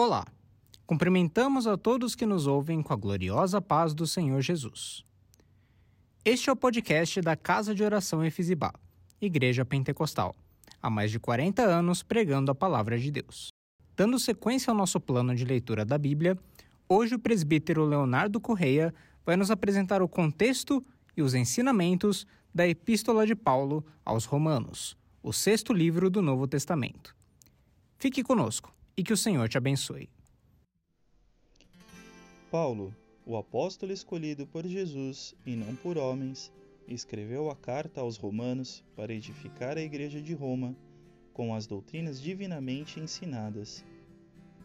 Olá! Cumprimentamos a todos que nos ouvem com a gloriosa paz do Senhor Jesus. Este é o podcast da Casa de Oração Efizibá, Igreja Pentecostal, há mais de 40 anos pregando a palavra de Deus. Dando sequência ao nosso plano de leitura da Bíblia, hoje o presbítero Leonardo Correia vai nos apresentar o contexto e os ensinamentos da Epístola de Paulo aos Romanos, o sexto livro do Novo Testamento. Fique conosco e que o Senhor te abençoe. Paulo, o apóstolo escolhido por Jesus e não por homens, escreveu a carta aos Romanos para edificar a Igreja de Roma com as doutrinas divinamente ensinadas.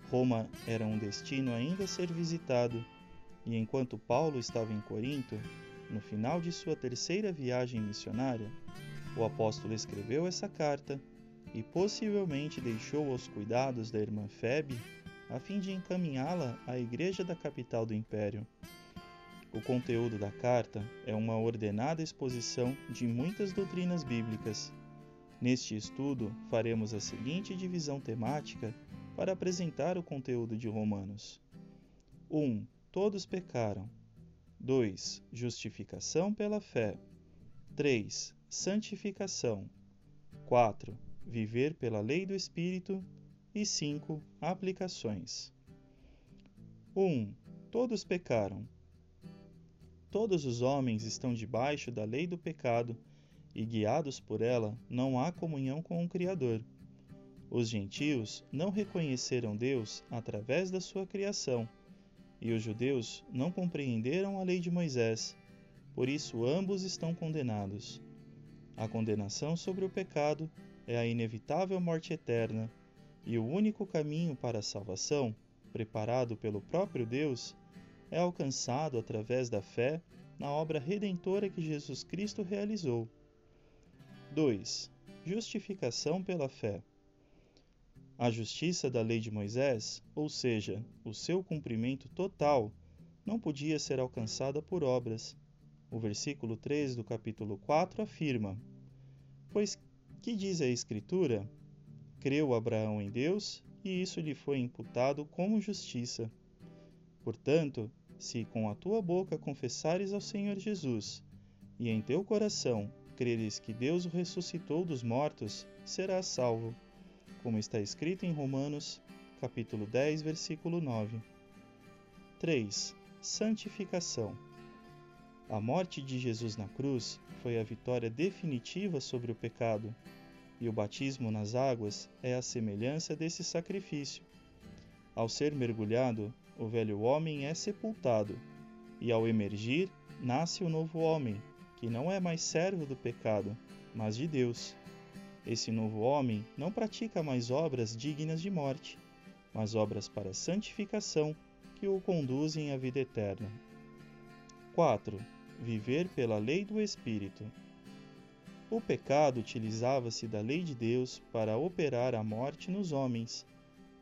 Roma era um destino ainda a ser visitado, e enquanto Paulo estava em Corinto, no final de sua terceira viagem missionária, o apóstolo escreveu essa carta e possivelmente deixou aos cuidados da irmã Febe a fim de encaminhá-la à igreja da capital do império. O conteúdo da carta é uma ordenada exposição de muitas doutrinas bíblicas. Neste estudo, faremos a seguinte divisão temática para apresentar o conteúdo de Romanos: 1. Todos pecaram. 2. Justificação pela fé. 3. Santificação. 4. Viver pela lei do Espírito. E 5. Aplicações. 1. Todos pecaram. Todos os homens estão debaixo da lei do pecado e, guiados por ela, não há comunhão com o Criador. Os gentios não reconheceram Deus através da sua criação, e os judeus não compreenderam a lei de Moisés, por isso ambos estão condenados. A condenação sobre o pecado é a inevitável morte eterna, e o único caminho para a salvação, preparado pelo próprio Deus, é alcançado através da fé na obra redentora que Jesus Cristo realizou. 2. Justificação pela fé. A justiça da lei de Moisés, ou seja, o seu cumprimento total, não podia ser alcançada por obras. O versículo 3 do capítulo 4 afirma: Pois que diz a Escritura? Creu Abraão em Deus, e isso lhe foi imputado como justiça. Portanto, se com a tua boca confessares ao Senhor Jesus, e em teu coração creres que Deus o ressuscitou dos mortos, serás salvo, como está escrito em Romanos, capítulo 10, versículo 9. 3. Santificação. A morte de Jesus na cruz foi a vitória definitiva sobre o pecado, e o batismo nas águas é a semelhança desse sacrifício. Ao ser mergulhado, o velho homem é sepultado, e ao emergir, nasce o novo homem, que não é mais servo do pecado, mas de Deus. Esse novo homem não pratica mais obras dignas de morte, mas obras para santificação que o conduzem à vida eterna. 4. Viver pela lei do Espírito. O pecado utilizava-se da lei de Deus para operar a morte nos homens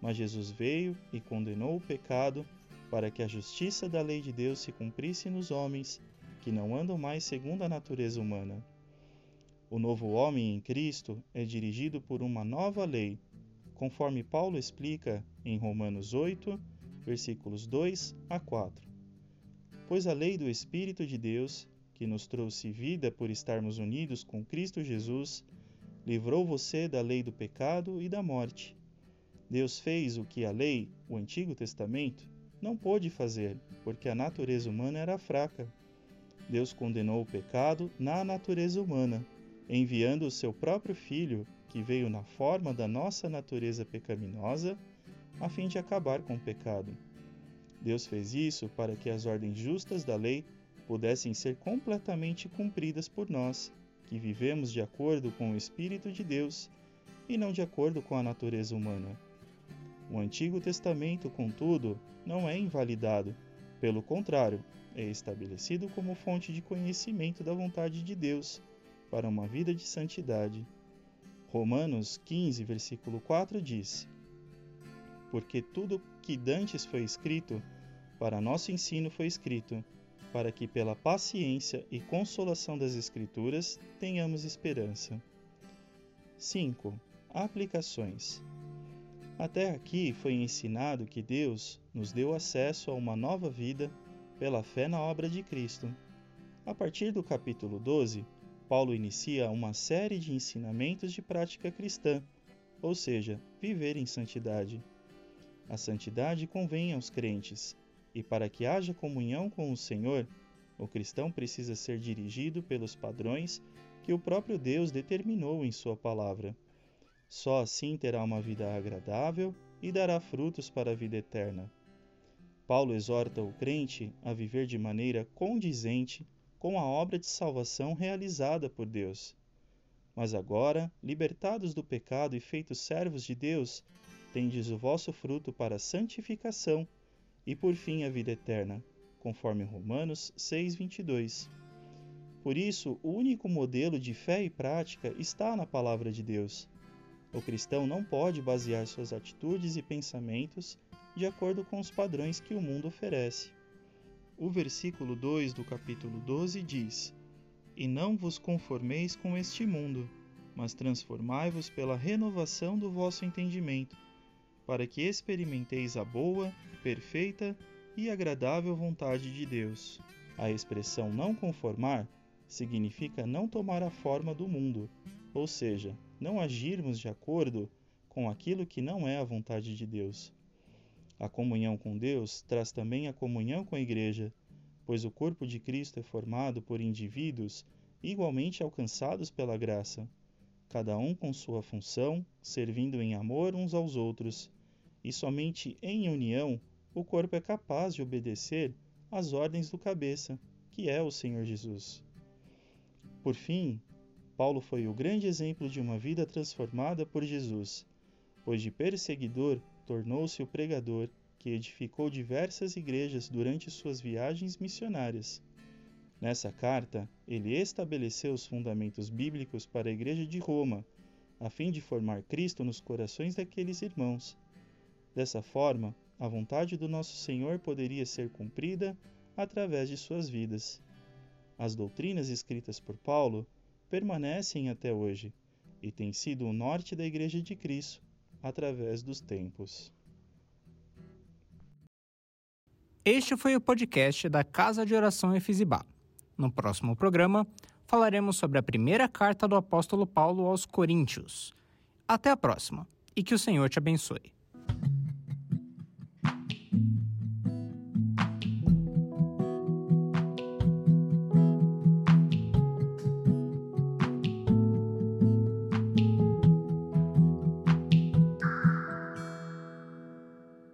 mas Jesus veio e condenou o pecado para que a justiça da lei de Deus se cumprisse nos homens que não andam mais segundo a natureza humana. O novo homem em Cristo é dirigido por uma nova lei, conforme Paulo explica em Romanos 8, versículos 2 a 4. Pois a lei do Espírito de Deus, que nos trouxe vida por estarmos unidos com Cristo Jesus, livrou você da lei do pecado e da morte Deus fez o que a lei, o Antigo Testamento, não pôde fazer, porque a natureza humana era fraca. Deus condenou o pecado na natureza humana, enviando o seu próprio Filho, que veio na forma da nossa natureza pecaminosa, a fim de acabar com o pecado. Deus fez isso para que as ordens justas da lei pudessem ser completamente cumpridas por nós, que vivemos de acordo com o Espírito de Deus e não de acordo com a natureza humana. O Antigo Testamento, contudo, não é invalidado. Pelo contrário, é estabelecido como fonte de conhecimento da vontade de Deus para uma vida de santidade. Romanos 15, versículo 4 diz: Porque tudo que dantes foi escrito, para nosso ensino foi escrito, para que pela paciência e consolação das Escrituras tenhamos esperança. 5. Aplicações. Até aqui foi ensinado que Deus nos deu acesso a uma nova vida pela fé na obra de Cristo. A partir do capítulo 12, Paulo inicia uma série de ensinamentos de prática cristã, ou seja, viver em santidade. A santidade convém aos crentes, e para que haja comunhão com o Senhor, o cristão precisa ser dirigido pelos padrões que o próprio Deus determinou em Sua palavra. Só assim terá uma vida agradável e dará frutos para a vida eterna. Paulo exorta o crente a viver de maneira condizente com a obra de salvação realizada por Deus. Mas agora, libertados do pecado e feitos servos de Deus, tendes o vosso fruto para santificação e por fim a vida eterna, conforme Romanos 6:22. Por isso, o único modelo de fé e prática está na palavra de Deus. O cristão não pode basear suas atitudes e pensamentos de acordo com os padrões que o mundo oferece. O versículo 2 do capítulo 12 diz: E não vos conformeis com este mundo, mas transformai-vos pela renovação do vosso entendimento, para que experimenteis a boa, perfeita e agradável vontade de Deus. A expressão não conformar significa não tomar a forma do mundo, ou seja, não agirmos de acordo com aquilo que não é a vontade de Deus. A comunhão com Deus traz também a comunhão com a Igreja, pois o corpo de Cristo é formado por indivíduos igualmente alcançados pela graça, cada um com sua função, servindo em amor uns aos outros, e somente em união o corpo é capaz de obedecer às ordens do cabeça, que é o Senhor Jesus. Por fim, Paulo foi o grande exemplo de uma vida transformada por Jesus, pois de perseguidor tornou-se o pregador que edificou diversas igrejas durante suas viagens missionárias. Nessa carta, ele estabeleceu os fundamentos bíblicos para a Igreja de Roma, a fim de formar Cristo nos corações daqueles irmãos. Dessa forma, a vontade do nosso Senhor poderia ser cumprida através de suas vidas. As doutrinas escritas por Paulo permanecem até hoje e têm sido o norte da Igreja de Cristo através dos tempos. Este foi o podcast da Casa de Oração Efizibá. No próximo programa, falaremos sobre a primeira carta do apóstolo Paulo aos Coríntios. Até a próxima e que o Senhor te abençoe.